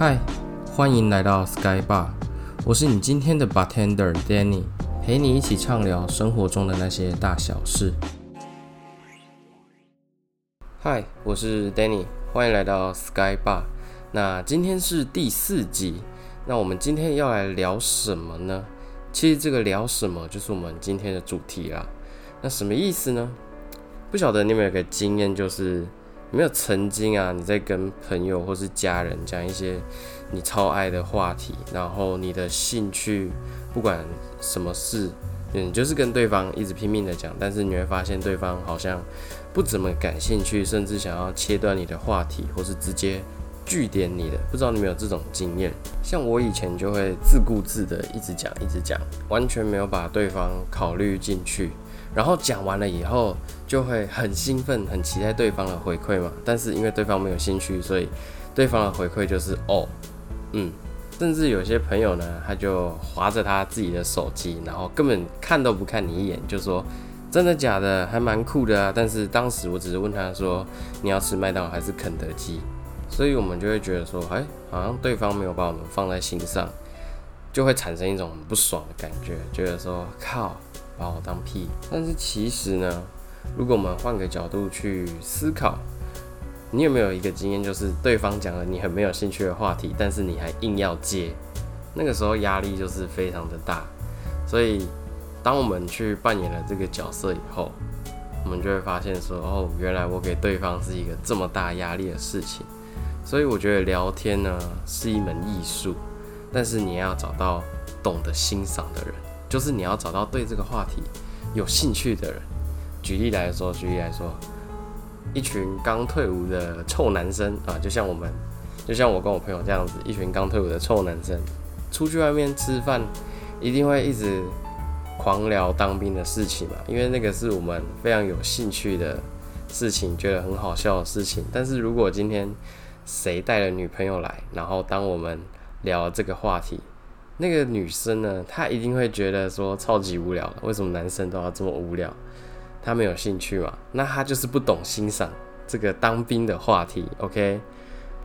嗨，欢迎来到 Sky Bar，我是你今天的 bartender Danny，陪你一起畅聊生活中的那些大小事。嗨，我是 Danny，欢迎来到 Sky Bar。那今天是第四集，那我们今天要来聊什么呢？其实这个聊什么就是我们今天的主题啦。那什么意思呢？不晓得你有没有个经验，就是有没有曾经啊，你在跟朋友或是家人讲一些你超爱的话题，然后你的兴趣不管什么事，你就是跟对方一直拼命的讲，但是你会发现对方好像不怎么感兴趣，甚至想要切断你的话题，或是直接据点你的。不知道你有没有这种经验？像我以前就会自顾自的一直讲，一直讲，完全没有把对方考虑进去。然后讲完了以后，就会很兴奋，很期待对方的回馈嘛。但是因为对方没有兴趣，所以对方的回馈就是哦，嗯。甚至有些朋友呢，他就划着他自己的手机，然后根本看都不看你一眼，就说真的假的，还蛮酷的啊。但是当时我只是问他说，你要吃麦当劳还是肯德基？所以我们就会觉得说，哎，好像对方没有把我们放在心上，就会产生一种很不爽的感觉，觉得说靠。把我当屁，但是其实呢，如果我们换个角度去思考，你有没有一个经验，就是对方讲了你很没有兴趣的话题，但是你还硬要接，那个时候压力就是非常的大。所以，当我们去扮演了这个角色以后，我们就会发现说，哦，原来我给对方是一个这么大压力的事情。所以，我觉得聊天呢是一门艺术，但是你要找到懂得欣赏的人。就是你要找到对这个话题有兴趣的人。举例来说，举例来说，一群刚退伍的臭男生啊，就像我们，就像我跟我朋友这样子，一群刚退伍的臭男生，出去外面吃饭，一定会一直狂聊当兵的事情嘛，因为那个是我们非常有兴趣的事情，觉得很好笑的事情。但是如果今天谁带了女朋友来，然后当我们聊这个话题，那个女生呢，她一定会觉得说超级无聊。为什么男生都要这么无聊？她没有兴趣嘛？那她就是不懂欣赏这个当兵的话题。OK，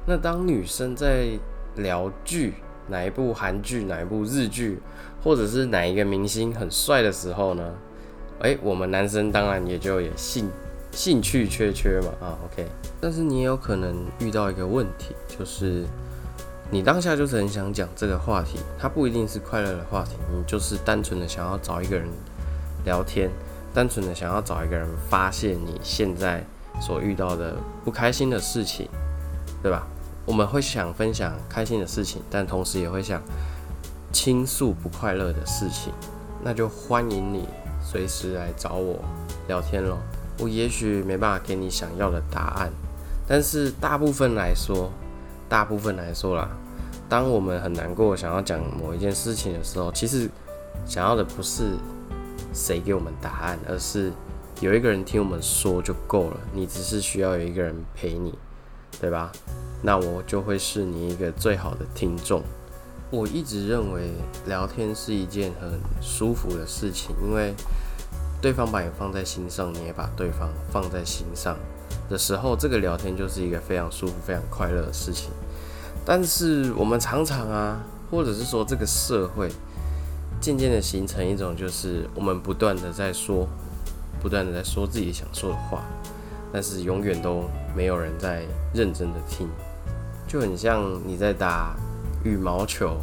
那当女生在聊剧，哪一部韩剧、哪一部日剧，或者是哪一个明星很帅的时候呢？诶，我们男生当然也就也兴兴趣缺缺嘛。啊，OK，但是你也有可能遇到一个问题，就是。你当下就是很想讲这个话题，它不一定是快乐的话题，你就是单纯的想要找一个人聊天，单纯的想要找一个人发泄你现在所遇到的不开心的事情，对吧？我们会想分享开心的事情，但同时也会想倾诉不快乐的事情，那就欢迎你随时来找我聊天咯。我也许没办法给你想要的答案，但是大部分来说。大部分来说啦，当我们很难过，想要讲某一件事情的时候，其实想要的不是谁给我们答案，而是有一个人听我们说就够了。你只是需要有一个人陪你，对吧？那我就会是你一个最好的听众。我一直认为聊天是一件很舒服的事情，因为对方把你放在心上，你也把对方放在心上。的时候，这个聊天就是一个非常舒服、非常快乐的事情。但是我们常常啊，或者是说这个社会，渐渐的形成一种，就是我们不断的在说，不断的在说自己想说的话，但是永远都没有人在认真的听，就很像你在打羽毛球，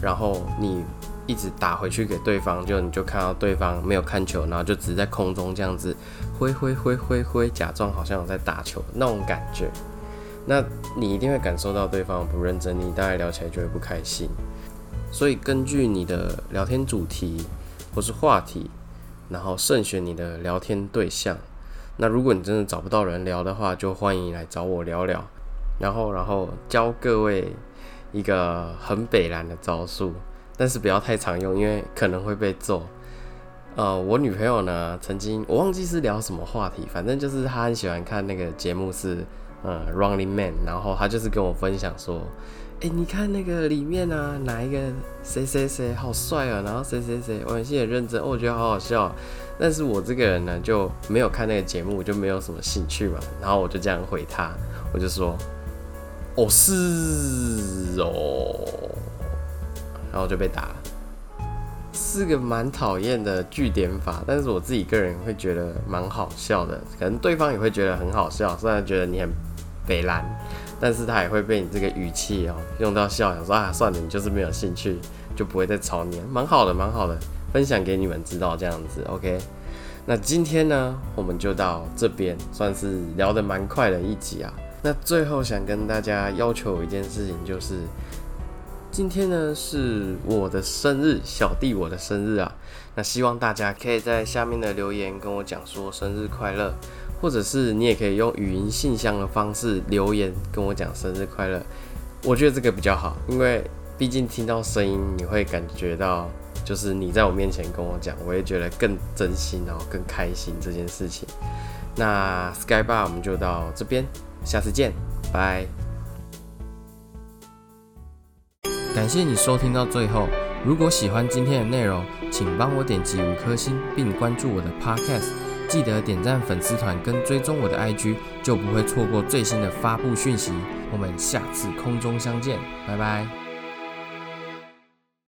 然后你。一直打回去给对方，就你就看到对方没有看球，然后就只是在空中这样子挥挥挥挥挥，假装好像有在打球那种感觉。那你一定会感受到对方不认真，你大概聊起来就会不开心。所以根据你的聊天主题或是话题，然后慎选你的聊天对象。那如果你真的找不到人聊的话，就欢迎来找我聊聊。然后，然后教各位一个很北蓝的招数。但是不要太常用，因为可能会被揍。呃，我女朋友呢，曾经我忘记是聊什么话题，反正就是她很喜欢看那个节目是呃《Running Man》，然后她就是跟我分享说，哎，你看那个里面啊，哪一个谁谁谁好帅啊，然后谁谁谁玩戏很认真，我觉得好好笑。但是我这个人呢，就没有看那个节目，就没有什么兴趣嘛。然后我就这样回她，我就说，哦是哦，然后就被打了。是个蛮讨厌的句点法，但是我自己个人会觉得蛮好笑的，可能对方也会觉得很好笑，虽然觉得你很北蓝，但是他也会被你这个语气哦用到笑，想说啊算了，你就是没有兴趣，就不会再吵你，蛮好的，蛮好的，分享给你们知道这样子，OK。那今天呢，我们就到这边，算是聊得蛮快的一集啊。那最后想跟大家要求一件事情，就是今天呢是我的生日，小弟我的生日啊。那希望大家可以在下面的留言跟我讲说生日快乐，或者是你也可以用语音信箱的方式留言跟我讲生日快乐。我觉得这个比较好，因为毕竟听到声音，你会感觉到。就是你在我面前跟我讲，我也觉得更真心，然后更开心这件事情。那 Sky Bar 我们就到这边，下次见，拜。感谢你收听到最后，如果喜欢今天的内容，请帮我点击五颗星，并关注我的 Podcast，记得点赞粉丝团跟追踪我的 IG，就不会错过最新的发布讯息。我们下次空中相见，拜拜。